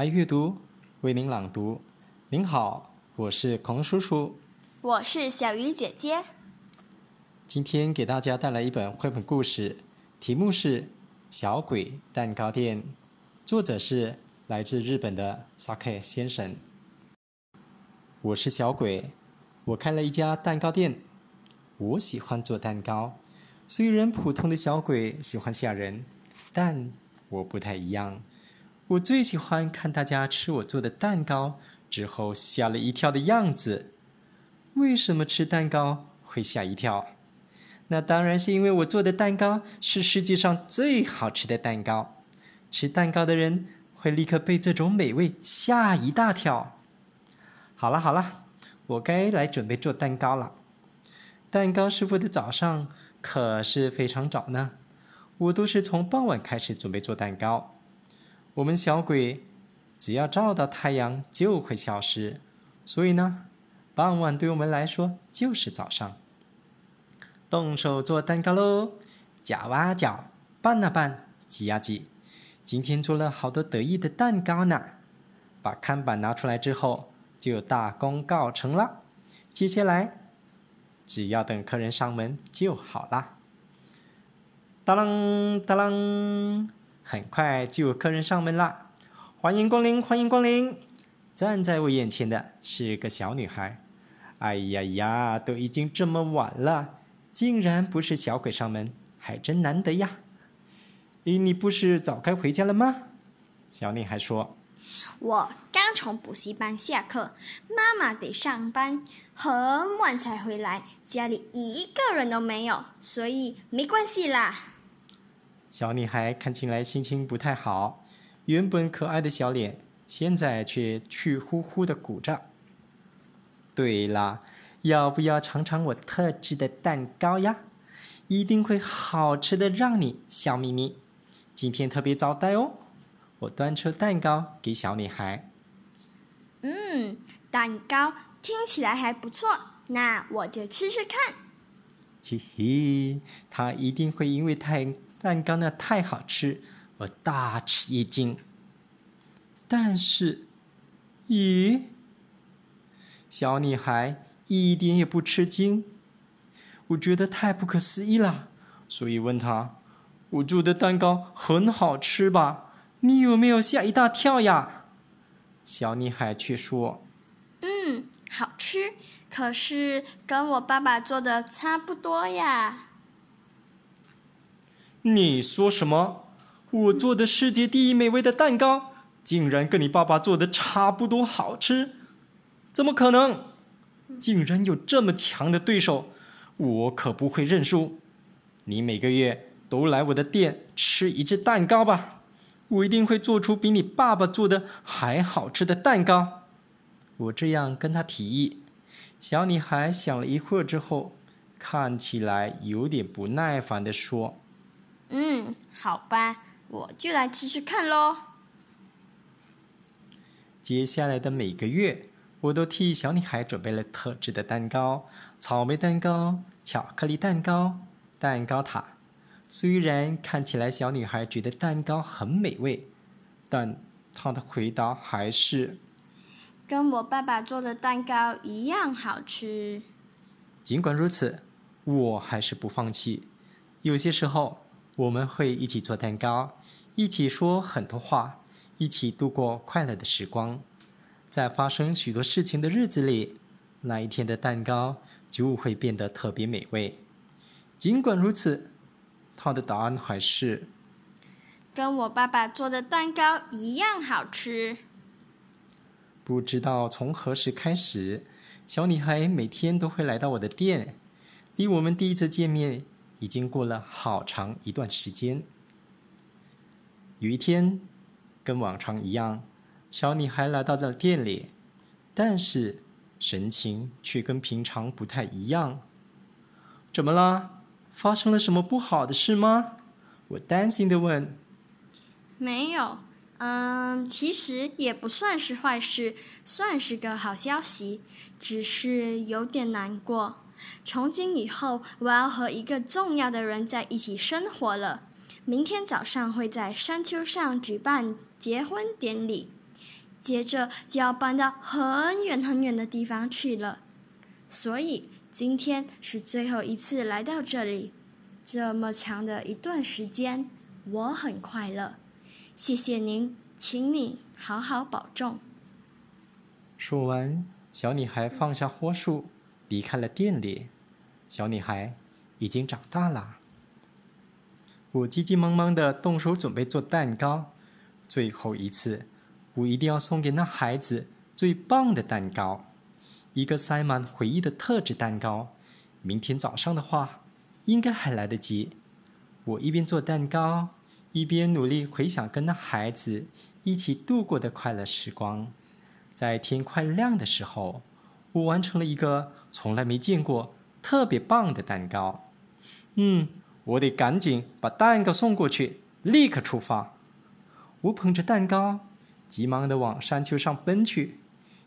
爱阅读，为您朗读。您好，我是孔叔叔。我是小鱼姐姐。今天给大家带来一本绘本故事，题目是《小鬼蛋糕店》，作者是来自日本的 Sake 先生。我是小鬼，我开了一家蛋糕店。我喜欢做蛋糕，虽然普通的小鬼喜欢吓人，但我不太一样。我最喜欢看大家吃我做的蛋糕之后吓了一跳的样子。为什么吃蛋糕会吓一跳？那当然是因为我做的蛋糕是世界上最好吃的蛋糕。吃蛋糕的人会立刻被这种美味吓一大跳。好了好了，我该来准备做蛋糕了。蛋糕师傅的早上可是非常早呢，我都是从傍晚开始准备做蛋糕。我们小鬼只要照到太阳就会消失，所以呢，傍晚对我们来说就是早上。动手做蛋糕喽，搅啊搅，拌啊拌，挤啊挤。今天做了好多得意的蛋糕呢。把看板拿出来之后，就大功告成了。接下来只要等客人上门就好啦。当啷当啷。很快就有客人上门啦！欢迎光临，欢迎光临！站在我眼前的是个小女孩。哎呀呀，都已经这么晚了，竟然不是小鬼上门，还真难得呀！咦，你不是早该回家了吗？小女孩说：“我刚从补习班下课，妈妈得上班，很晚才回来，家里一个人都没有，所以没关系啦。”小女孩看起来心情不太好，原本可爱的小脸现在却气呼呼的鼓着。对了，要不要尝尝我特制的蛋糕呀？一定会好吃的，让你笑眯眯。今天特别招待哦，我端出蛋糕给小女孩。嗯，蛋糕听起来还不错，那我就吃吃看。嘿嘿，她一定会因为太……蛋糕呢太好吃，我大吃一惊。但是，咦，小女孩一点也不吃惊。我觉得太不可思议了，所以问她：“我做的蛋糕很好吃吧？你有没有吓一大跳呀？”小女孩却说：“嗯，好吃，可是跟我爸爸做的差不多呀。”你说什么？我做的世界第一美味的蛋糕，竟然跟你爸爸做的差不多好吃？怎么可能？竟然有这么强的对手，我可不会认输！你每个月都来我的店吃一只蛋糕吧，我一定会做出比你爸爸做的还好吃的蛋糕。我这样跟他提议。小女孩想了一会儿之后，看起来有点不耐烦的说。嗯，好吧，我就来吃吃看喽。接下来的每个月，我都替小女孩准备了特制的蛋糕：草莓蛋糕、巧克力蛋糕、蛋糕塔。虽然看起来小女孩觉得蛋糕很美味，但她的回答还是：跟我爸爸做的蛋糕一样好吃。尽管如此，我还是不放弃。有些时候。我们会一起做蛋糕，一起说很多话，一起度过快乐的时光。在发生许多事情的日子里，那一天的蛋糕就会变得特别美味。尽管如此，他的答案还是跟我爸爸做的蛋糕一样好吃。不知道从何时开始，小女孩每天都会来到我的店，离我们第一次见面。已经过了好长一段时间。有一天，跟往常一样，小女孩来到了店里，但是神情却跟平常不太一样。怎么了？发生了什么不好的事吗？我担心的问。没有，嗯，其实也不算是坏事，算是个好消息，只是有点难过。从今以后，我要和一个重要的人在一起生活了。明天早上会在山丘上举办结婚典礼，接着就要搬到很远很远的地方去了。所以今天是最后一次来到这里，这么长的一段时间，我很快乐。谢谢您，请你好好保重。说完，小女孩放下火树，离开了店里。小女孩已经长大了。我急急忙忙的动手准备做蛋糕，最后一次，我一定要送给那孩子最棒的蛋糕，一个塞满回忆的特制蛋糕。明天早上的话，应该还来得及。我一边做蛋糕，一边努力回想跟那孩子一起度过的快乐时光。在天快亮的时候，我完成了一个从来没见过特别棒的蛋糕。嗯。我得赶紧把蛋糕送过去，立刻出发。我捧着蛋糕，急忙的往山丘上奔去。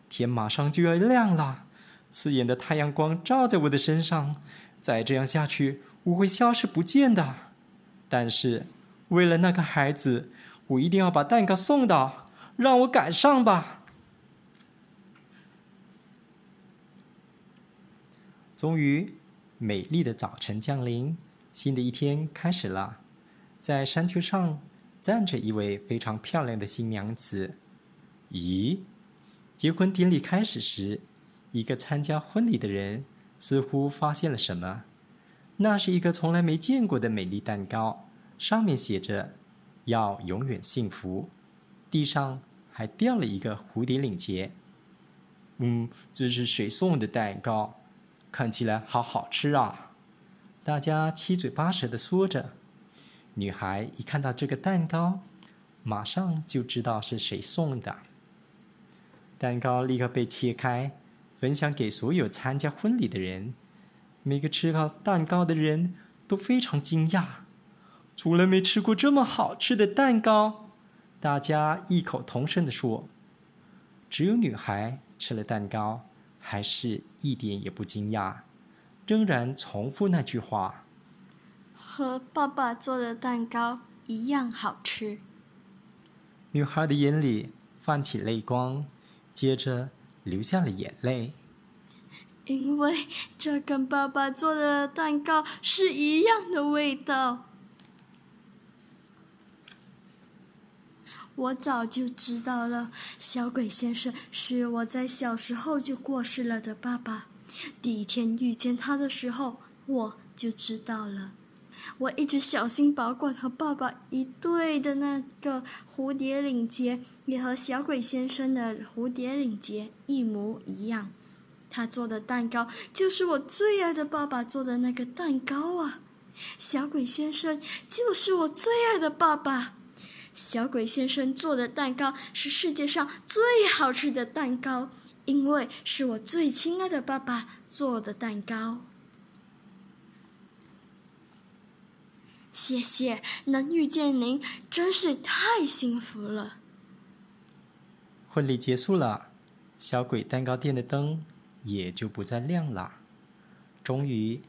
天马上就要亮了，刺眼的太阳光照在我的身上。再这样下去，我会消失不见的。但是，为了那个孩子，我一定要把蛋糕送到。让我赶上吧！终于，美丽的早晨降临。新的一天开始了，在山丘上站着一位非常漂亮的新娘子。咦，结婚典礼开始时，一个参加婚礼的人似乎发现了什么。那是一个从来没见过的美丽蛋糕，上面写着“要永远幸福”。地上还掉了一个蝴蝶领结。嗯，这是谁送的蛋糕？看起来好好吃啊！大家七嘴八舌的说着，女孩一看到这个蛋糕，马上就知道是谁送的。蛋糕立刻被切开，分享给所有参加婚礼的人。每个吃到蛋糕的人都非常惊讶，从来没吃过这么好吃的蛋糕。大家异口同声的说：“只有女孩吃了蛋糕，还是一点也不惊讶。”仍然重复那句话：“和爸爸做的蛋糕一样好吃。”女孩的眼里泛起泪光，接着流下了眼泪。因为这跟爸爸做的蛋糕是一样的味道。我早就知道了，小鬼先生是我在小时候就过世了的爸爸。第一天遇见他的时候，我就知道了。我一直小心保管和爸爸一对的那个蝴蝶领结，也和小鬼先生的蝴蝶领结一模一样。他做的蛋糕就是我最爱的爸爸做的那个蛋糕啊！小鬼先生就是我最爱的爸爸。小鬼先生做的蛋糕是世界上最好吃的蛋糕。因为是我最亲爱的爸爸做的蛋糕，谢谢，能遇见您真是太幸福了。婚礼结束了，小鬼蛋糕店的灯也就不再亮了。终于，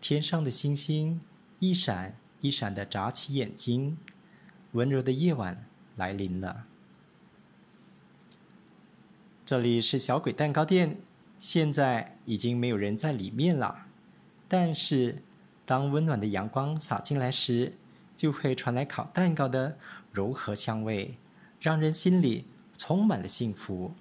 天上的星星一闪一闪的眨起眼睛，温柔的夜晚来临了。这里是小鬼蛋糕店，现在已经没有人在里面了。但是，当温暖的阳光洒进来时，就会传来烤蛋糕的柔和香味，让人心里充满了幸福。